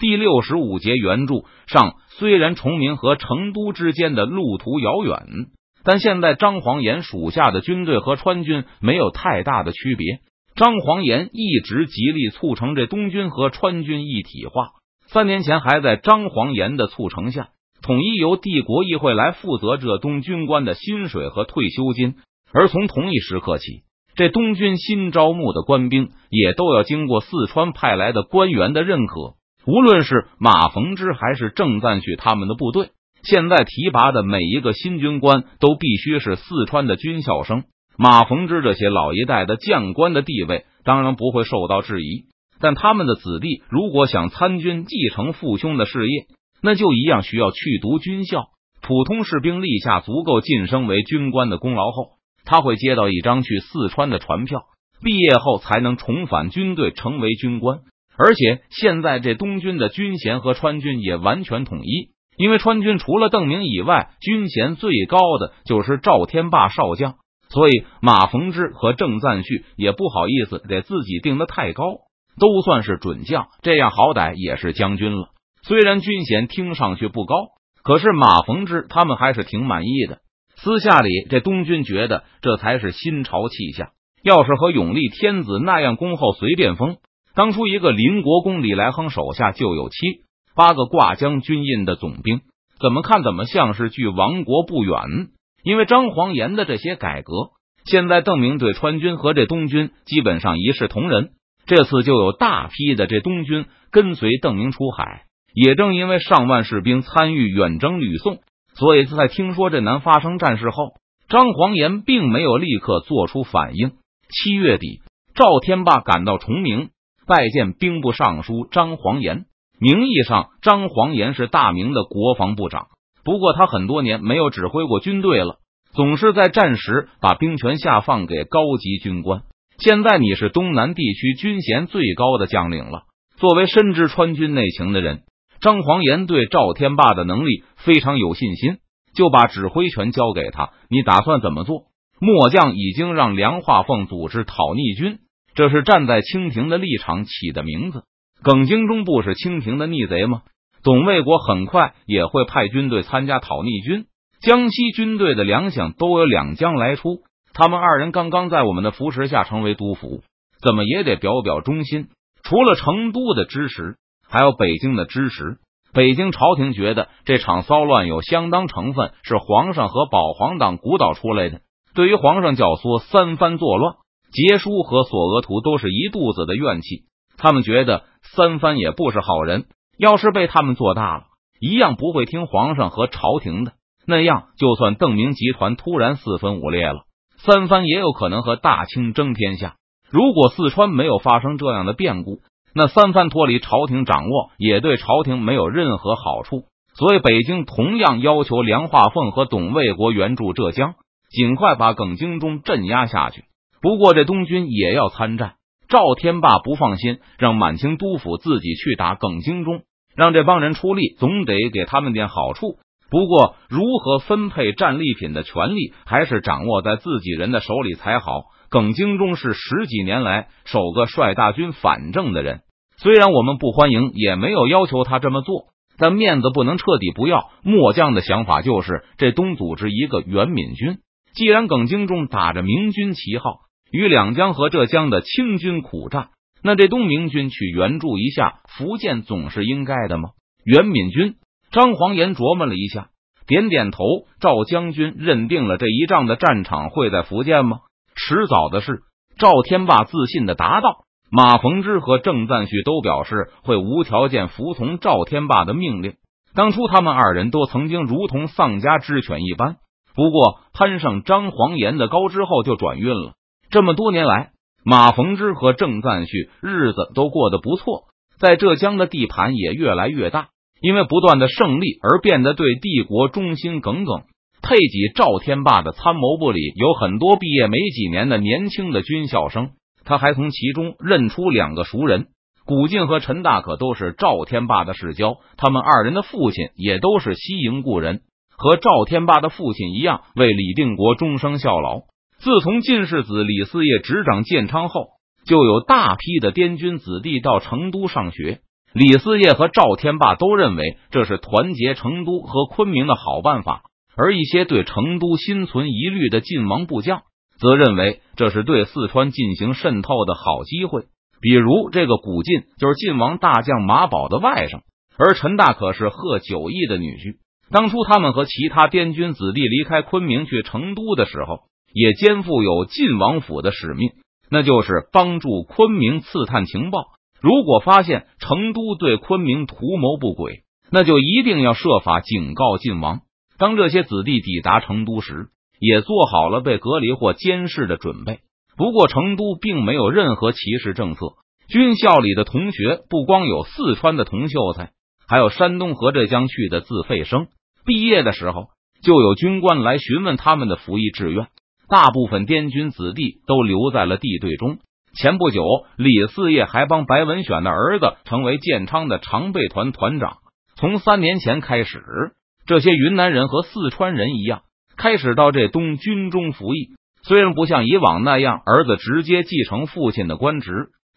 第六十五节原著上，虽然崇明和成都之间的路途遥远，但现在张黄岩属下的军队和川军没有太大的区别。张黄岩一直极力促成这东军和川军一体化。三年前，还在张黄岩的促成下，统一由帝国议会来负责这东军官的薪水和退休金。而从同一时刻起，这东军新招募的官兵也都要经过四川派来的官员的认可。无论是马逢之还是郑赞旭他们的部队，现在提拔的每一个新军官都必须是四川的军校生。马逢之这些老一代的将官的地位当然不会受到质疑，但他们的子弟如果想参军继承父兄的事业，那就一样需要去读军校。普通士兵立下足够晋升为军官的功劳后，他会接到一张去四川的船票，毕业后才能重返军队成为军官。而且现在这东军的军衔和川军也完全统一，因为川军除了邓明以外，军衔最高的就是赵天霸少将，所以马逢之和郑赞旭也不好意思给自己定的太高，都算是准将，这样好歹也是将军了。虽然军衔听上去不高，可是马逢之他们还是挺满意的。私下里，这东军觉得这才是新朝气象。要是和永历天子那样恭候随便封。当初一个林国公李来亨手下就有七八个挂将军印的总兵，怎么看怎么像是距亡国不远。因为张黄岩的这些改革，现在邓明对川军和这东军基本上一视同仁。这次就有大批的这东军跟随邓明出海。也正因为上万士兵参与远征吕宋，所以在听说这南发生战事后，张黄岩并没有立刻做出反应。七月底，赵天霸赶到崇明。拜见兵部尚书张黄岩，名义上张黄岩是大明的国防部长，不过他很多年没有指挥过军队了，总是在战时把兵权下放给高级军官。现在你是东南地区军衔最高的将领了，作为深知川军内情的人，张黄岩对赵天霸的能力非常有信心，就把指挥权交给他。你打算怎么做？末将已经让梁化凤组织讨逆军。这是站在清廷的立场起的名字。耿精忠不是清廷的逆贼吗？董卫国很快也会派军队参加讨逆军。江西军队的粮饷都有两江来出，他们二人刚刚在我们的扶持下成为督府，怎么也得表表忠心。除了成都的支持，还有北京的支持。北京朝廷觉得这场骚乱有相当成分是皇上和保皇党鼓捣出来的，对于皇上教唆三藩作乱。杰叔和索额图都是一肚子的怨气，他们觉得三藩也不是好人，要是被他们做大了，一样不会听皇上和朝廷的。那样，就算邓明集团突然四分五裂了，三藩也有可能和大清争天下。如果四川没有发生这样的变故，那三藩脱离朝廷掌握，也对朝廷没有任何好处。所以，北京同样要求梁化凤和董卫国援助浙江，尽快把耿精忠镇压下去。不过，这东军也要参战。赵天霸不放心，让满清督府自己去打耿精忠，让这帮人出力，总得给他们点好处。不过，如何分配战利品的权利，还是掌握在自己人的手里才好。耿精忠是十几年来首个率大军反正的人，虽然我们不欢迎，也没有要求他这么做，但面子不能彻底不要。末将的想法就是，这东组织一个元敏军。既然耿精忠打着明军旗号。与两江和浙江的清军苦战，那这东明军去援助一下福建总是应该的吗？袁敏军张黄岩琢磨了一下，点点头。赵将军认定了这一仗的战场会在福建吗？迟早的事。赵天霸自信的答道。马逢之和郑赞旭都表示会无条件服从赵天霸的命令。当初他们二人都曾经如同丧家之犬一般，不过攀上张黄岩的高之后就转运了。这么多年来，马逢之和郑赞旭日子都过得不错，在浙江的地盘也越来越大。因为不断的胜利而变得对帝国忠心耿耿。配给赵天霸的参谋部里有很多毕业没几年的年轻的军校生，他还从其中认出两个熟人，古晋和陈大可都是赵天霸的世交，他们二人的父亲也都是西营故人，和赵天霸的父亲一样，为李定国终生效劳。自从进士子李嗣业执掌建昌后，就有大批的滇军子弟到成都上学。李嗣业和赵天霸都认为这是团结成都和昆明的好办法，而一些对成都心存疑虑的晋王部将则认为这是对四川进行渗透的好机会。比如这个古晋就是晋王大将马宝的外甥，而陈大可是贺九义的女婿。当初他们和其他滇军子弟离开昆明去成都的时候，也肩负有晋王府的使命，那就是帮助昆明刺探情报。如果发现成都对昆明图谋不轨，那就一定要设法警告晋王。当这些子弟抵达成都时，也做好了被隔离或监视的准备。不过，成都并没有任何歧视政策。军校里的同学不光有四川的同秀才，还有山东和浙江去的自费生。毕业的时候，就有军官来询问他们的服役志愿。大部分滇军子弟都留在了地队中。前不久，李四业还帮白文选的儿子成为建昌的常备团团长。从三年前开始，这些云南人和四川人一样，开始到这东军中服役。虽然不像以往那样，儿子直接继承父亲的官职，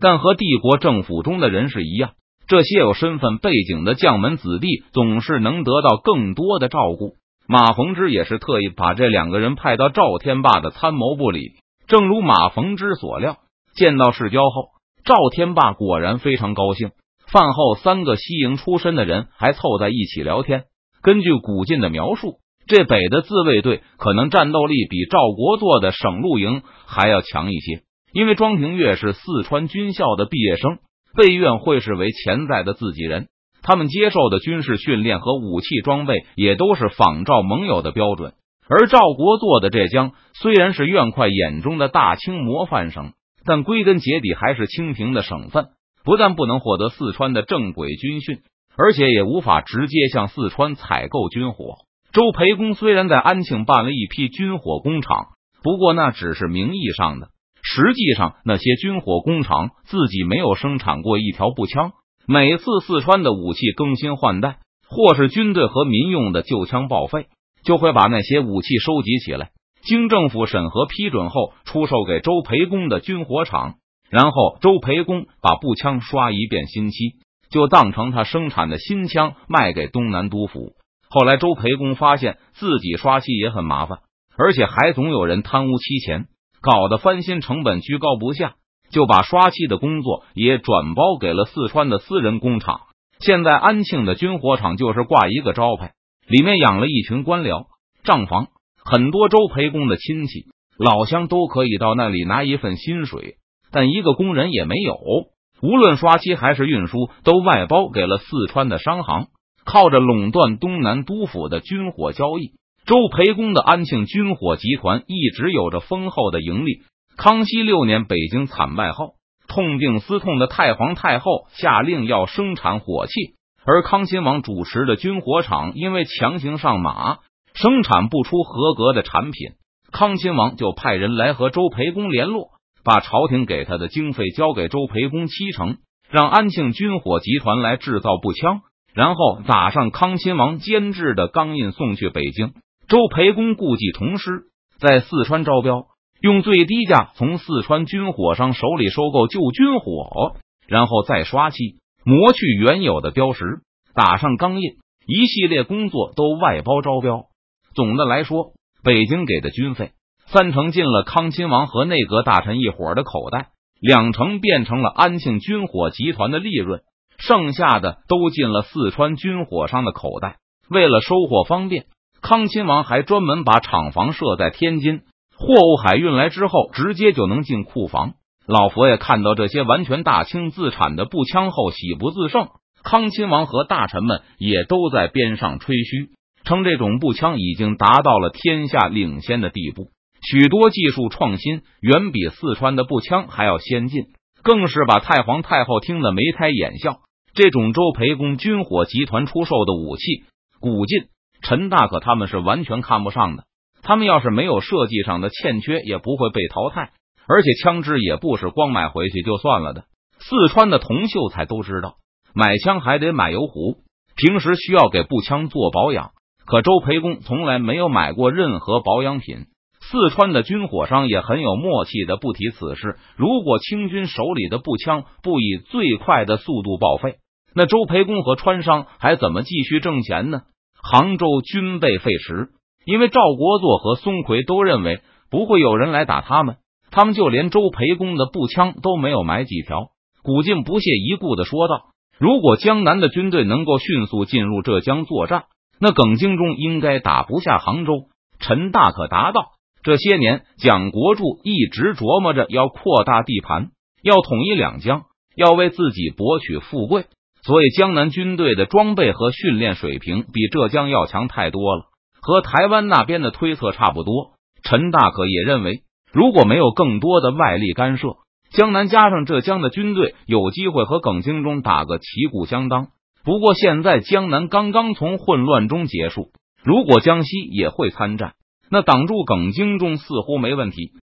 但和帝国政府中的人士一样，这些有身份背景的将门子弟总是能得到更多的照顾。马逢之也是特意把这两个人派到赵天霸的参谋部里。正如马逢之所料。见到世交后，赵天霸果然非常高兴。饭后，三个西营出身的人还凑在一起聊天。根据古晋的描述，这北的自卫队可能战斗力比赵国做的省陆营还要强一些。因为庄廷岳是四川军校的毕业生，被院会视为潜在的自己人。他们接受的军事训练和武器装备也都是仿照盟友的标准。而赵国做的浙江虽然是院快眼中的大清模范省。但归根结底还是清廷的省份，不但不能获得四川的正轨军训，而且也无法直接向四川采购军火。周培公虽然在安庆办了一批军火工厂，不过那只是名义上的，实际上那些军火工厂自己没有生产过一条步枪。每次四川的武器更新换代，或是军队和民用的旧枪报废，就会把那些武器收集起来。经政府审核批准后，出售给周培公的军火厂，然后周培公把步枪刷一遍新漆，就当成他生产的新枪卖给东南督府。后来周培公发现自己刷漆也很麻烦，而且还总有人贪污漆钱，搞得翻新成本居高不下，就把刷漆的工作也转包给了四川的私人工厂。现在安庆的军火厂就是挂一个招牌，里面养了一群官僚，账房。很多周培公的亲戚老乡都可以到那里拿一份薪水，但一个工人也没有。无论刷漆还是运输，都外包给了四川的商行，靠着垄断东南督府的军火交易，周培公的安庆军火集团一直有着丰厚的盈利。康熙六年北京惨败后，痛定思痛的太皇太后下令要生产火器，而康亲王主持的军火厂因为强行上马。生产不出合格的产品，康亲王就派人来和周培公联络，把朝廷给他的经费交给周培公七成，让安庆军火集团来制造步枪，然后打上康亲王监制的钢印送去北京。周培公故技重施，在四川招标，用最低价从四川军火商手里收购旧军火，然后再刷漆磨去原有的标识，打上钢印，一系列工作都外包招标。总的来说，北京给的军费三成进了康亲王和内阁大臣一伙的口袋，两成变成了安庆军火集团的利润，剩下的都进了四川军火商的口袋。为了收货方便，康亲王还专门把厂房设在天津，货物海运来之后，直接就能进库房。老佛爷看到这些完全大清自产的步枪后，喜不自胜。康亲王和大臣们也都在边上吹嘘。称这种步枪已经达到了天下领先的地步，许多技术创新远比四川的步枪还要先进，更是把太皇太后听得眉开眼笑。这种周培公军火集团出售的武器，古晋、陈大可他们是完全看不上的。他们要是没有设计上的欠缺，也不会被淘汰。而且枪支也不是光买回去就算了的。四川的同秀才都知道，买枪还得买油壶，平时需要给步枪做保养。可周培公从来没有买过任何保养品，四川的军火商也很有默契的不提此事。如果清军手里的步枪不以最快的速度报废，那周培公和川商还怎么继续挣钱呢？杭州军备废时，因为赵国作和孙奎都认为不会有人来打他们，他们就连周培公的步枪都没有买几条。古晋不屑一顾的说道：“如果江南的军队能够迅速进入浙江作战，那耿精忠应该打不下杭州。”陈大可答道：“这些年，蒋国柱一直琢磨着要扩大地盘，要统一两江，要为自己博取富贵。”所以，江南军队的装备和训练水平比浙江要强太多了，和台湾那边的推测差不多。陈大可也认为，如果没有更多的外力干涉，江南加上浙江的军队，有机会和耿精忠打个旗鼓相当。不过，现在江南刚刚从混乱中结束，如果江西也会参战，那挡住耿精忠似乎没问题。